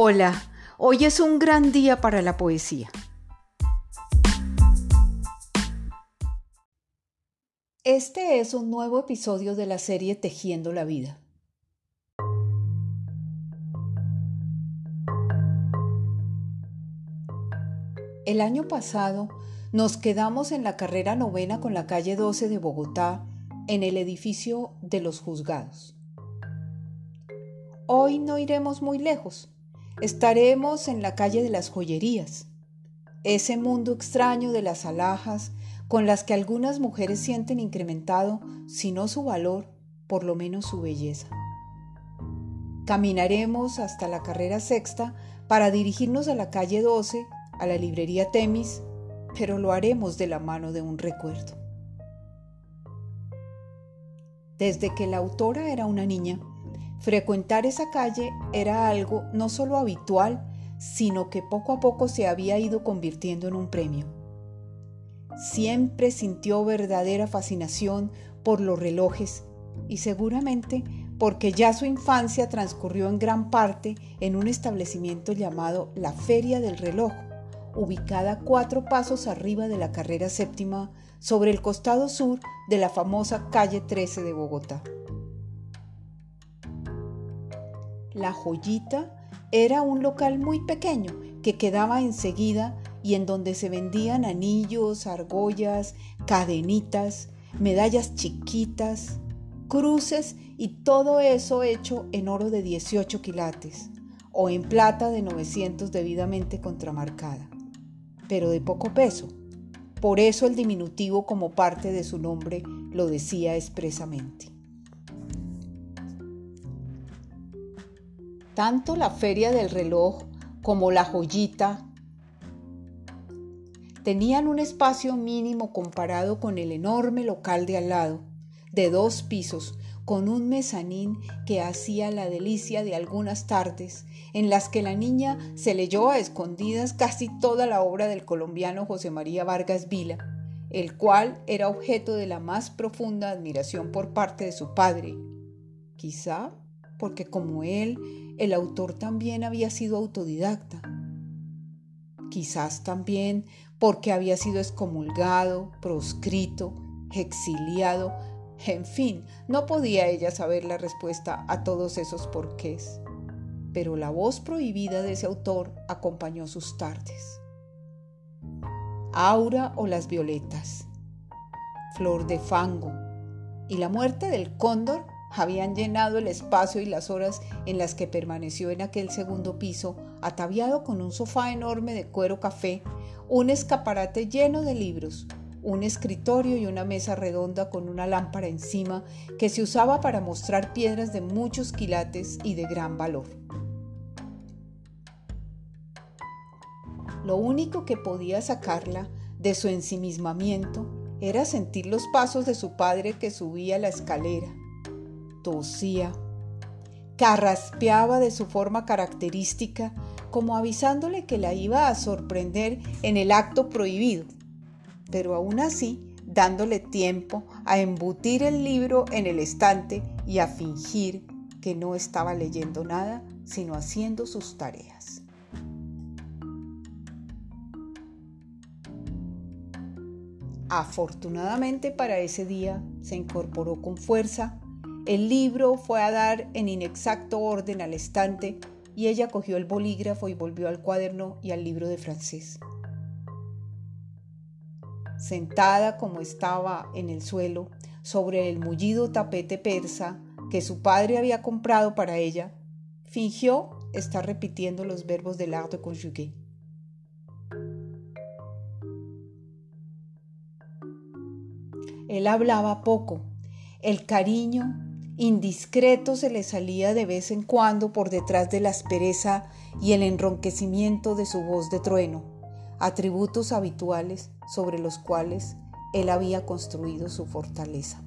Hola, hoy es un gran día para la poesía. Este es un nuevo episodio de la serie Tejiendo la Vida. El año pasado nos quedamos en la carrera novena con la calle 12 de Bogotá en el edificio de los juzgados. Hoy no iremos muy lejos. Estaremos en la calle de las joyerías, ese mundo extraño de las alhajas con las que algunas mujeres sienten incrementado, si no su valor, por lo menos su belleza. Caminaremos hasta la carrera sexta para dirigirnos a la calle 12, a la librería Temis, pero lo haremos de la mano de un recuerdo. Desde que la autora era una niña, Frecuentar esa calle era algo no solo habitual, sino que poco a poco se había ido convirtiendo en un premio. Siempre sintió verdadera fascinación por los relojes y seguramente porque ya su infancia transcurrió en gran parte en un establecimiento llamado la Feria del Reloj, ubicada cuatro pasos arriba de la carrera séptima sobre el costado sur de la famosa calle 13 de Bogotá. La Joyita era un local muy pequeño que quedaba enseguida y en donde se vendían anillos, argollas, cadenitas, medallas chiquitas, cruces y todo eso hecho en oro de 18 quilates o en plata de 900 debidamente contramarcada, pero de poco peso. Por eso el diminutivo como parte de su nombre lo decía expresamente. Tanto la feria del reloj como la joyita. Tenían un espacio mínimo comparado con el enorme local de al lado, de dos pisos, con un mezanín que hacía la delicia de algunas tardes, en las que la niña se leyó a escondidas casi toda la obra del colombiano José María Vargas Vila, el cual era objeto de la más profunda admiración por parte de su padre, quizá porque como él el autor también había sido autodidacta. Quizás también porque había sido excomulgado, proscrito, exiliado, en fin, no podía ella saber la respuesta a todos esos porqués. Pero la voz prohibida de ese autor acompañó sus tardes. Aura o las violetas, flor de fango y la muerte del cóndor habían llenado el espacio y las horas en las que permaneció en aquel segundo piso, ataviado con un sofá enorme de cuero café, un escaparate lleno de libros, un escritorio y una mesa redonda con una lámpara encima que se usaba para mostrar piedras de muchos quilates y de gran valor. Lo único que podía sacarla de su ensimismamiento era sentir los pasos de su padre que subía la escalera tosía, carraspeaba de su forma característica, como avisándole que la iba a sorprender en el acto prohibido, pero aún así dándole tiempo a embutir el libro en el estante y a fingir que no estaba leyendo nada, sino haciendo sus tareas. Afortunadamente para ese día se incorporó con fuerza el libro fue a dar en inexacto orden al estante y ella cogió el bolígrafo y volvió al cuaderno y al libro de francés. Sentada como estaba en el suelo, sobre el mullido tapete persa que su padre había comprado para ella, fingió estar repitiendo los verbos del art de conjugué. Él hablaba poco. El cariño indiscreto se le salía de vez en cuando por detrás de la aspereza y el enronquecimiento de su voz de trueno, atributos habituales sobre los cuales él había construido su fortaleza.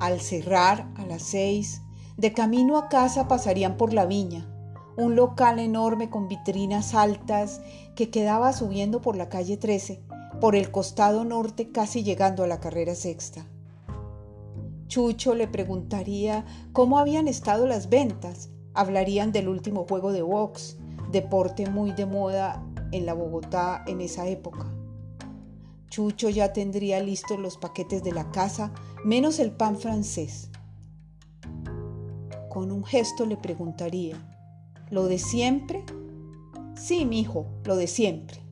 Al cerrar a las seis, de camino a casa pasarían por la viña, un local enorme con vitrinas altas que quedaba subiendo por la calle 13 por el costado norte casi llegando a la carrera sexta. Chucho le preguntaría cómo habían estado las ventas. Hablarían del último juego de box, deporte muy de moda en la Bogotá en esa época. Chucho ya tendría listos los paquetes de la casa, menos el pan francés. Con un gesto le preguntaría, ¿lo de siempre? Sí, mi hijo, lo de siempre.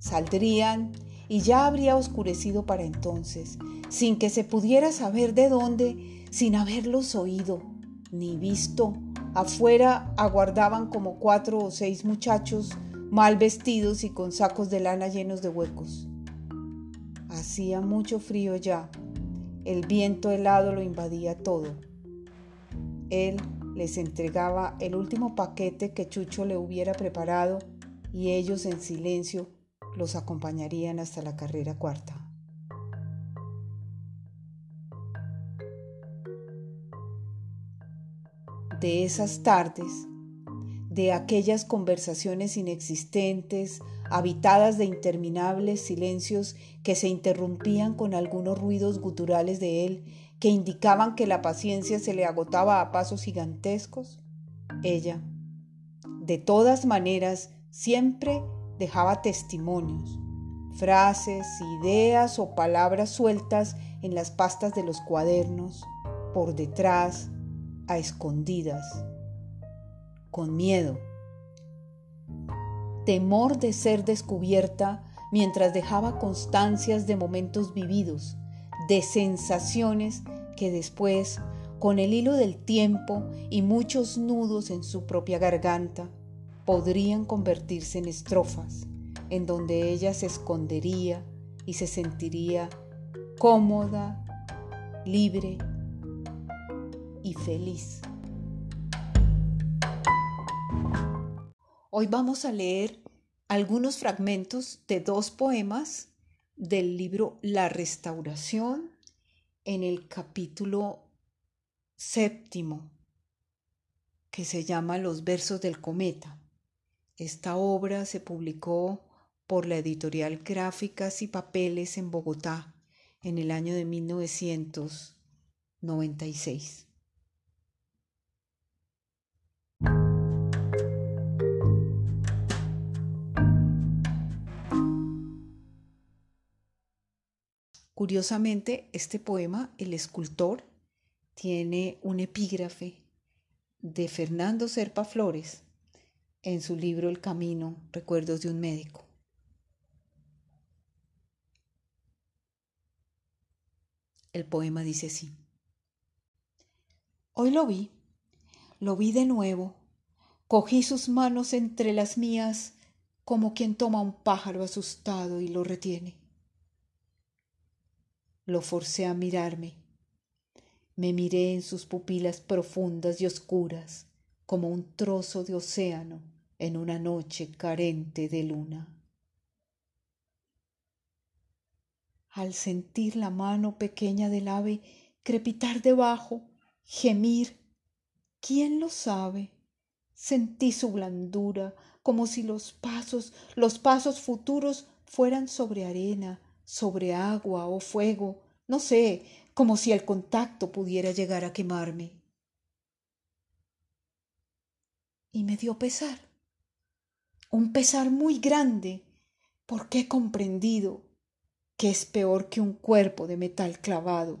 Saldrían y ya habría oscurecido para entonces, sin que se pudiera saber de dónde, sin haberlos oído ni visto. Afuera aguardaban como cuatro o seis muchachos mal vestidos y con sacos de lana llenos de huecos. Hacía mucho frío ya. El viento helado lo invadía todo. Él les entregaba el último paquete que Chucho le hubiera preparado y ellos en silencio los acompañarían hasta la carrera cuarta. De esas tardes, de aquellas conversaciones inexistentes, habitadas de interminables silencios que se interrumpían con algunos ruidos guturales de él que indicaban que la paciencia se le agotaba a pasos gigantescos, ella, de todas maneras, siempre dejaba testimonios, frases, ideas o palabras sueltas en las pastas de los cuadernos, por detrás, a escondidas, con miedo. Temor de ser descubierta mientras dejaba constancias de momentos vividos, de sensaciones que después, con el hilo del tiempo y muchos nudos en su propia garganta, podrían convertirse en estrofas, en donde ella se escondería y se sentiría cómoda, libre y feliz. Hoy vamos a leer algunos fragmentos de dos poemas del libro La Restauración en el capítulo séptimo, que se llama Los versos del cometa. Esta obra se publicó por la editorial Gráficas y Papeles en Bogotá en el año de 1996. Curiosamente, este poema, El escultor, tiene un epígrafe de Fernando Serpa Flores, en su libro El Camino, Recuerdos de un médico. El poema dice así. Hoy lo vi, lo vi de nuevo, cogí sus manos entre las mías como quien toma un pájaro asustado y lo retiene. Lo forcé a mirarme. Me miré en sus pupilas profundas y oscuras como un trozo de océano en una noche carente de luna. Al sentir la mano pequeña del ave crepitar debajo, gemir, ¿quién lo sabe? Sentí su blandura como si los pasos, los pasos futuros fueran sobre arena, sobre agua o fuego, no sé, como si el contacto pudiera llegar a quemarme. Y me dio pesar, un pesar muy grande, porque he comprendido que es peor que un cuerpo de metal clavado,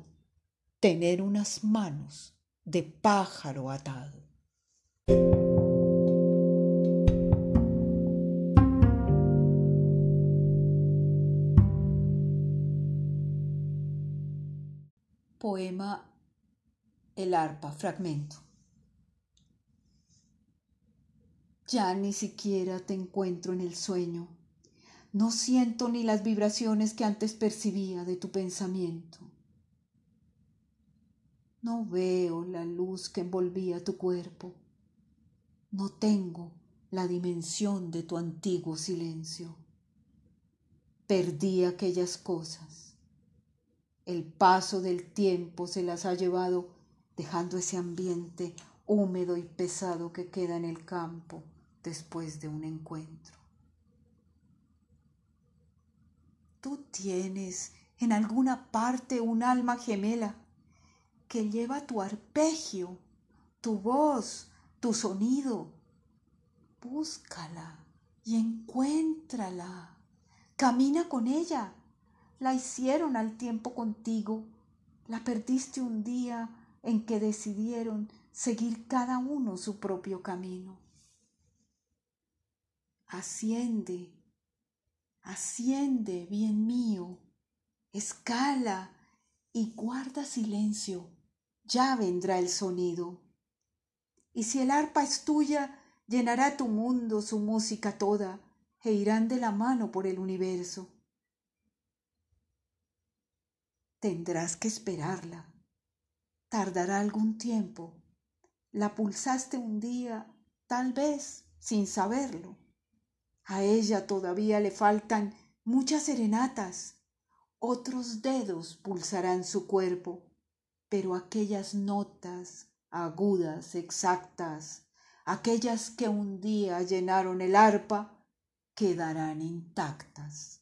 tener unas manos de pájaro atado. Poema El arpa, fragmento. Ya ni siquiera te encuentro en el sueño. No siento ni las vibraciones que antes percibía de tu pensamiento. No veo la luz que envolvía tu cuerpo. No tengo la dimensión de tu antiguo silencio. Perdí aquellas cosas. El paso del tiempo se las ha llevado dejando ese ambiente húmedo y pesado que queda en el campo después de un encuentro. Tú tienes en alguna parte un alma gemela que lleva tu arpegio, tu voz, tu sonido. Búscala y encuéntrala. Camina con ella. La hicieron al tiempo contigo. La perdiste un día en que decidieron seguir cada uno su propio camino. Asciende, asciende, bien mío, escala y guarda silencio, ya vendrá el sonido. Y si el arpa es tuya, llenará tu mundo su música toda, e irán de la mano por el universo. Tendrás que esperarla. Tardará algún tiempo. La pulsaste un día, tal vez, sin saberlo. A ella todavía le faltan muchas serenatas. Otros dedos pulsarán su cuerpo, pero aquellas notas agudas, exactas, aquellas que un día llenaron el arpa, quedarán intactas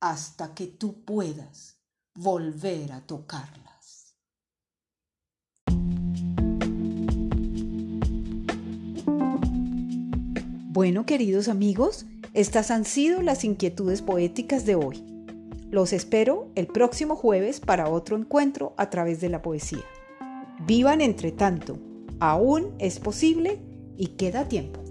hasta que tú puedas volver a tocarlas. Bueno, queridos amigos, estas han sido las inquietudes poéticas de hoy. Los espero el próximo jueves para otro encuentro a través de la poesía. Vivan entre tanto, aún es posible y queda tiempo.